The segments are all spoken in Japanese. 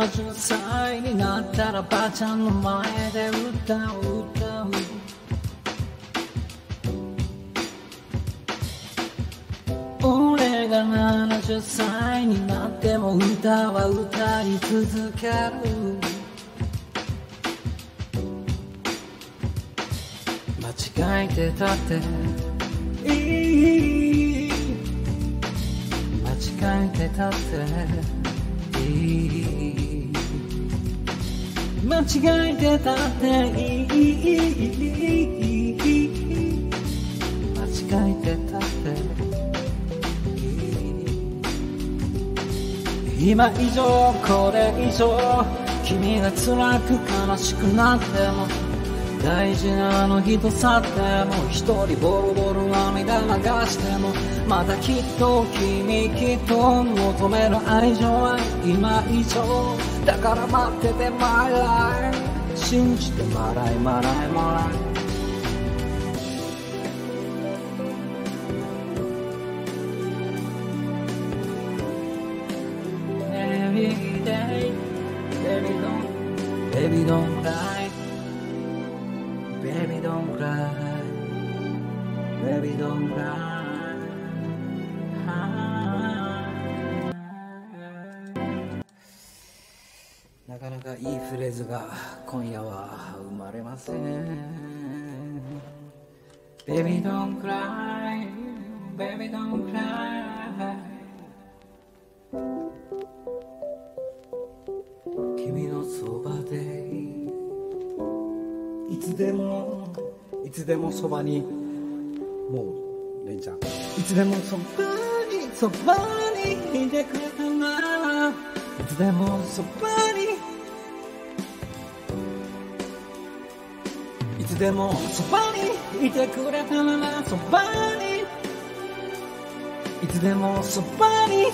70歳になったらばあちゃんの前で歌う歌う俺が70歳になっても歌は歌い続ける間違えてたっていい間違えてたっていい間違えてたっていい。間違えてたって。いい今以上これ以上君が辛く悲しくなっても大事なあの人去っても一人ボロボロ涙流してもまたきっと君きっと求める愛情は今以上。だから待ってて My life 信じてもらいもらいもらい every day. Baby, don't, baby, don't cry. フレーズが今夜は生まれません。Baby don't cry. Baby don't cry. 君のそばでいつでもいつでもそばにもうレンちゃん。いつでもそばにそばにいてくれたな。らいつでもそばにでもそばにいてくれたならそばに。いつでもそばに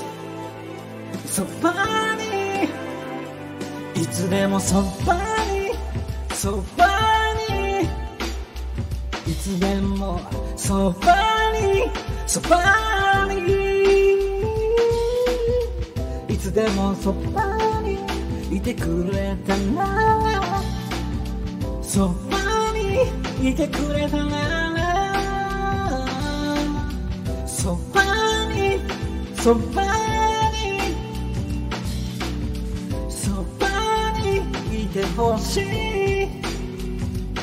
そばに。いつでもそばにそばに。いつでもそばにそばに。いつでもそばにいてくれたならそばに。いてくれたなそばにそばにそばにいてほしい。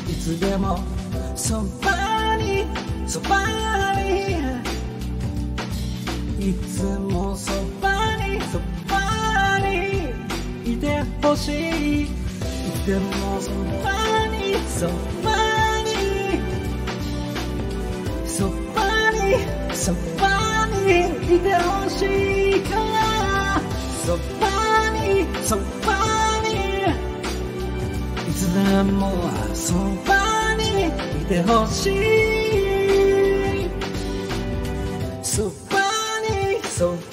いつでもそばにそばに。いつもそばにそばにいてほしい。でもそばにそばに。そばにそばにいてほしいから。そばにそばにいつでもそばにいてほしい。そばにそばに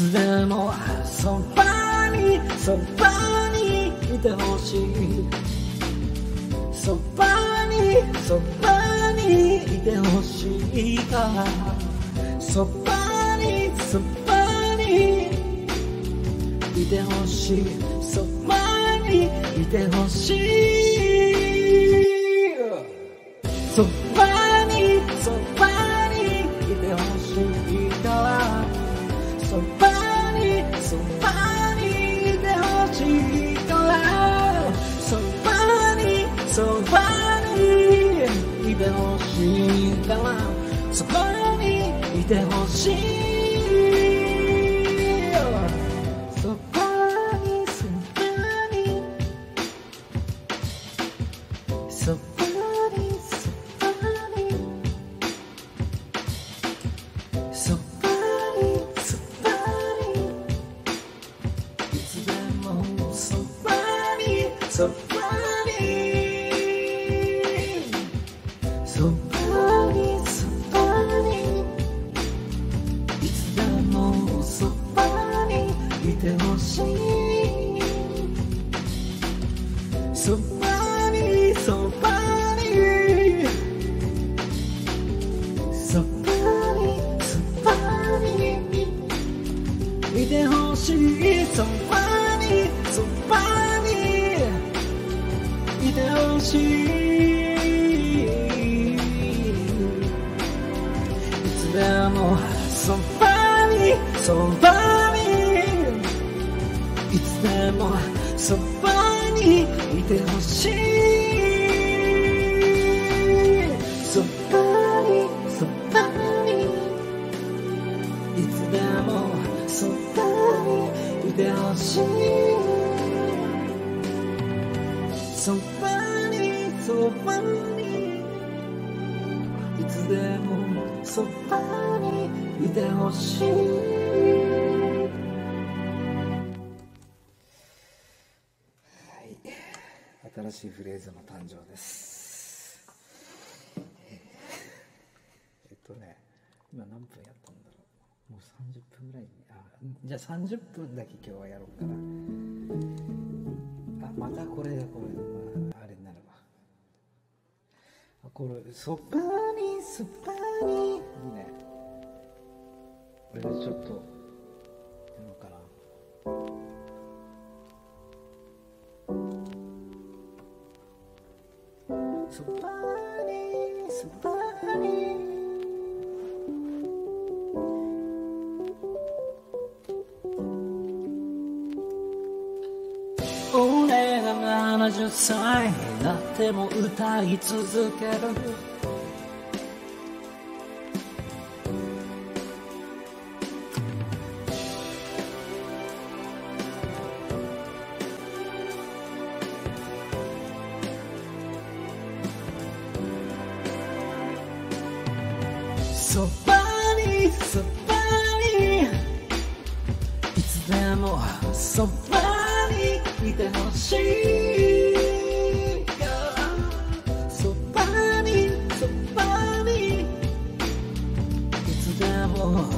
つでもそばにそばにいてほしい。そばにそばにいてほしい。からそばにそばにいてほしい。てほしいからそこにいてほそ分やったんだろう。もう30分ぐらい。あじゃあ30分だけ今日はやろうかな。あまたこれだこれ、まあ、あれになるわ。あこれそばにそばに。いいね。これでちょっと歳になっても歌い続ける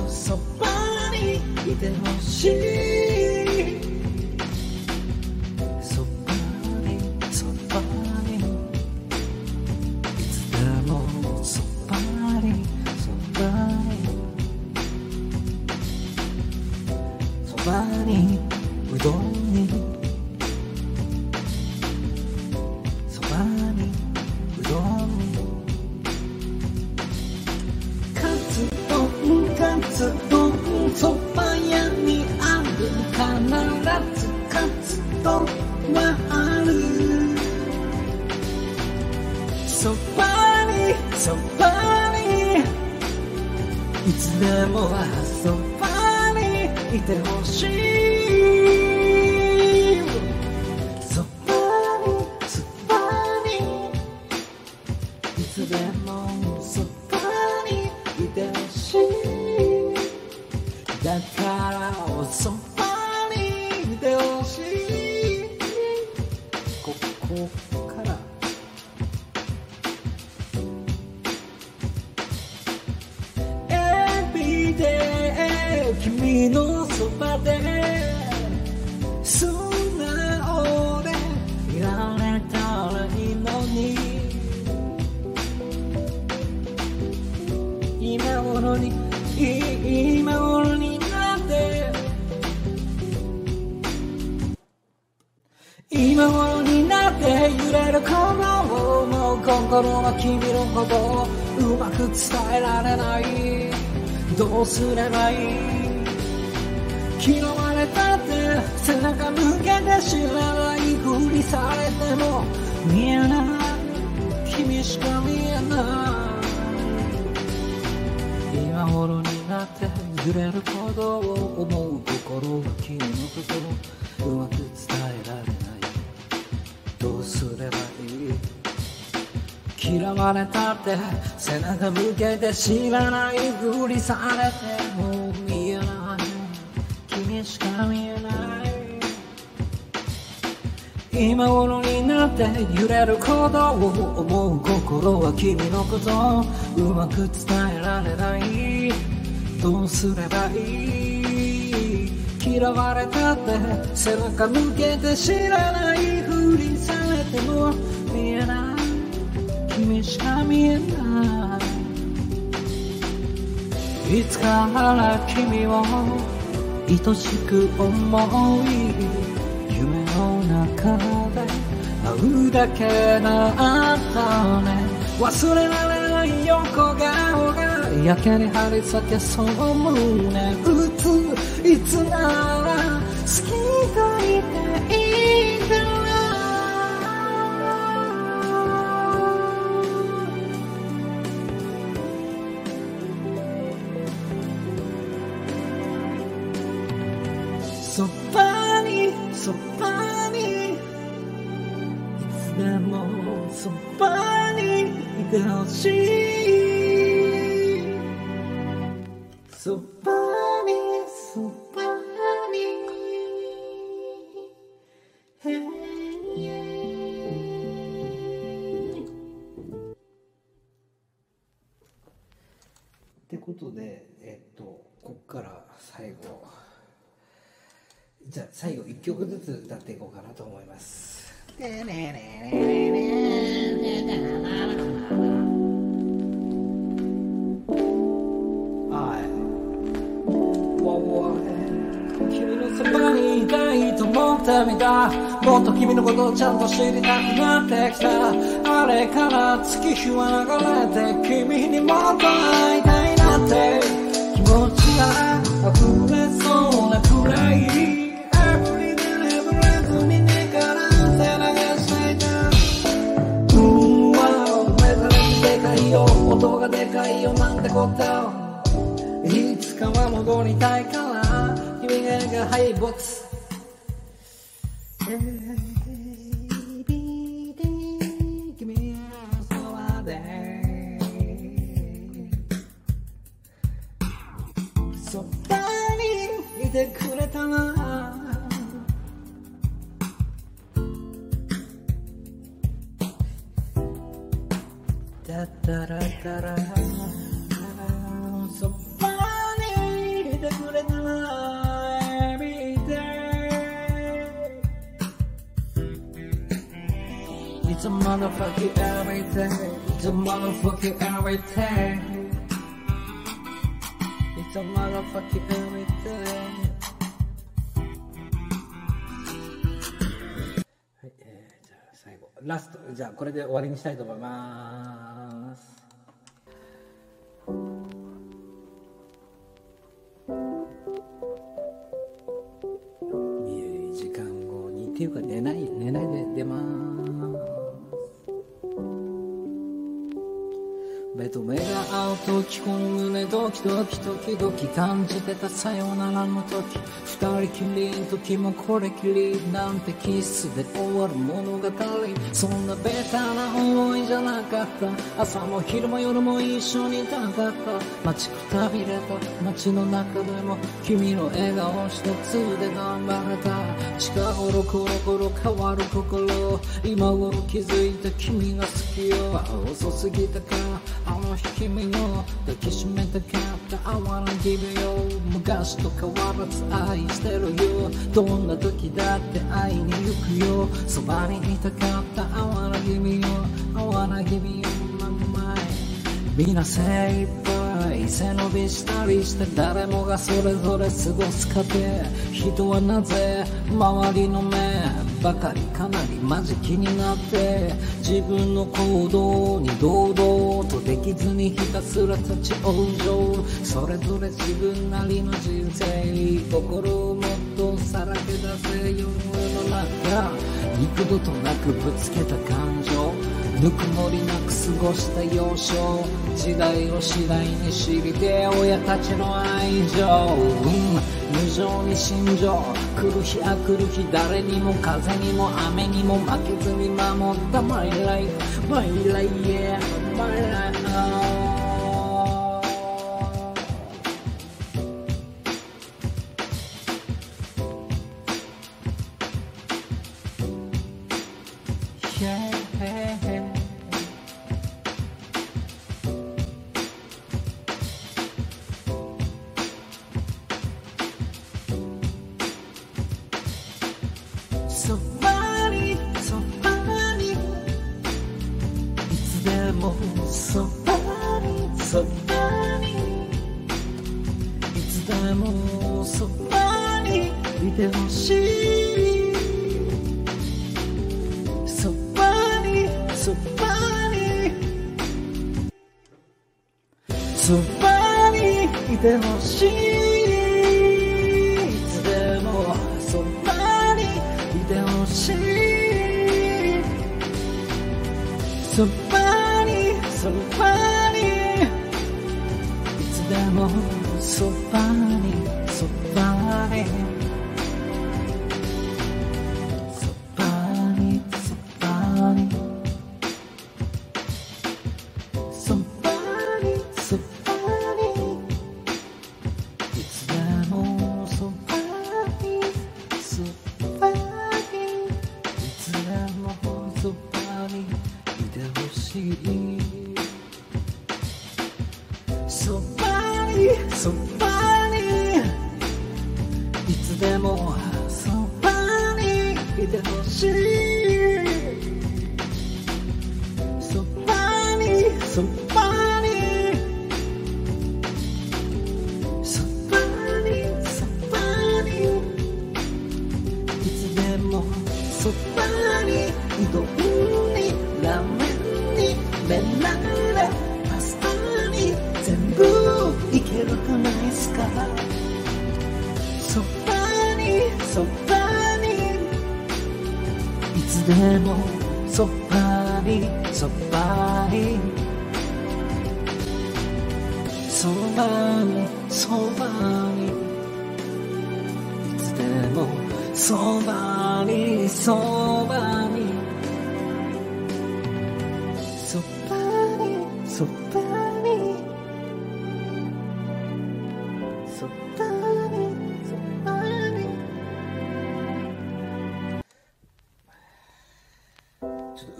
そばにいてほしい。つでもそばにいてほしいことうまく伝えられない。どうすればいい？嫌われたって背中向けて知らないふりされても見えない。君しか見えない。今頃になって揺れることを思う心は君のこと。をうまく伝えられない。どうすればいい？嫌われたって背中向けて知らないふりされても見えない。君しか見えない。今頃になって揺れることを思う心は君のことうまく伝えられない。どうすればいい？嫌われたって背中向けて知らないふりされても見えない。君しか見えないいつから君を愛しく思い夢の中で会うだけだったね忘れられない横顔がやけに張り裂けそう胸打ついつなら好きと言っていいんだそばにいてほしいそばに。そばにってことでえっとこっから最後。じゃあ最後1曲ずつ歌っていこうかなと思います。君のそばにい。たいと思ってみたもっと君のことをちゃんと知りたくなってきたあれから月日は流れて君にもっと会いたいなって気持ちが溢れそうなくらい。こといつかは戻りたいから。君が敗北 Motherfucking every day It's a motherfucking every day It's a motherfucking every day はい、えー、じゃあ最後ラストじゃあこれで終わりにしたいと思います2時間後にっていうか寝ない寝ないで出ます目と目が合う時この胸ドキドキ時々感じてたさよならの時。二人きりの時もこれきりなんてキスで終わる物語。そんなベタな思いじゃなかった。朝も昼も夜も一緒にいたかった。待ちくたびれた街の中でも君の笑顔一つで頑張れた。近頃コロコロ変わる心。今頃気づいた君が好きよ。遅すぎたか。あの日君の抱きしめたかった I wanna give you 昔と変わらず愛してるよ。どんな時だって会いに行くよ。そばにいたかった。I wanna give you I wanna give you my mind. みんな精一杯背伸びしたりして誰もがそれぞれ過ごす過程。人はなぜ周りの目ばかりかなりマジ気になって自分の行動に堂々とできずにひたすら立ち往生。それぞれ自分なりの人生心をもっとさらけ出せ世の中。幾度となくぶつけた感情ぬくもりなく過ごした幼少。時代を次第に知りて親たちの愛情、うん。無情に心情来る日あ来る日誰にも風にも雨にも負けずに守った。My life My life yeah My life. そばにそばに。いつでもそばにそばに。いつでもそばにいてほしい。そばにそばにそばにいてほしい。そばにそばに。いつでもそばにそばにそばにそばに。いつでもそばにそばに。そばにそばに。いつでもそばにそばに。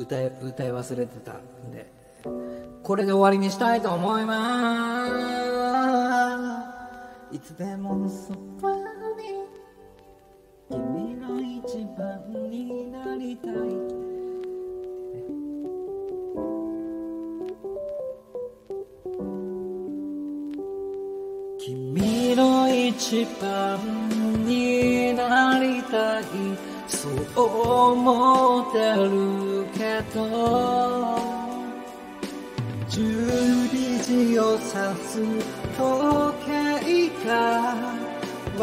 歌い歌い忘れてたんで。これで終わりにしたいと思います。いつでもそばに君の一番になりたい。君の一番そう思ってるけど。12時を指す時計が別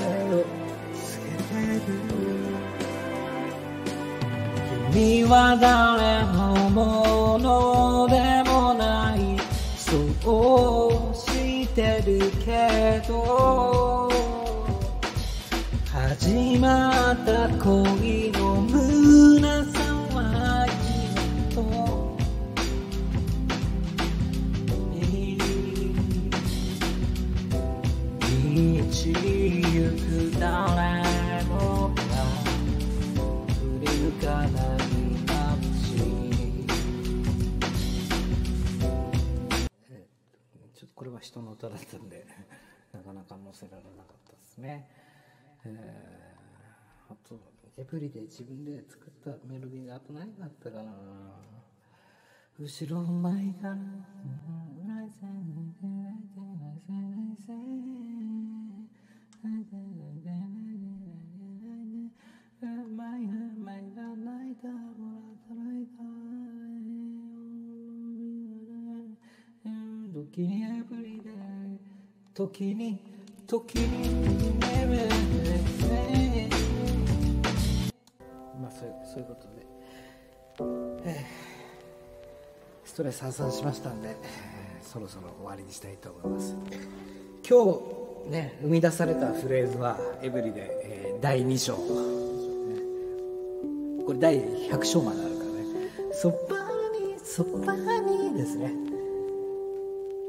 れを告げてる。君は誰のものでもない。そうしてるけど。始まった恋の胸騒ぎと道行く誰もが振り向かない街ちょっとこれは人の歌だったんでなかなか載せられなかったですね、えー、あとエブリで自分で作ったメロディーがあと何があったかな。後ろ前から時にエブリデイ時に時にエブリデイまあそうそういうことで、えーストレス発散しましたんで、えーそろそろ終わりにしたいと思います。今日ね生み出されたフレーズはエブリで、えー第2章、ねこれ第100章まであるからね。そばにそばにですね。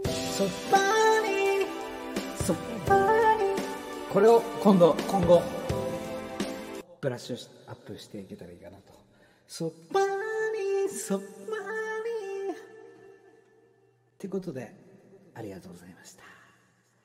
そばにそばに。これを今度今後ブラッシュアップしていけたらいいかなと。そばにそばにってことでありがとうございました。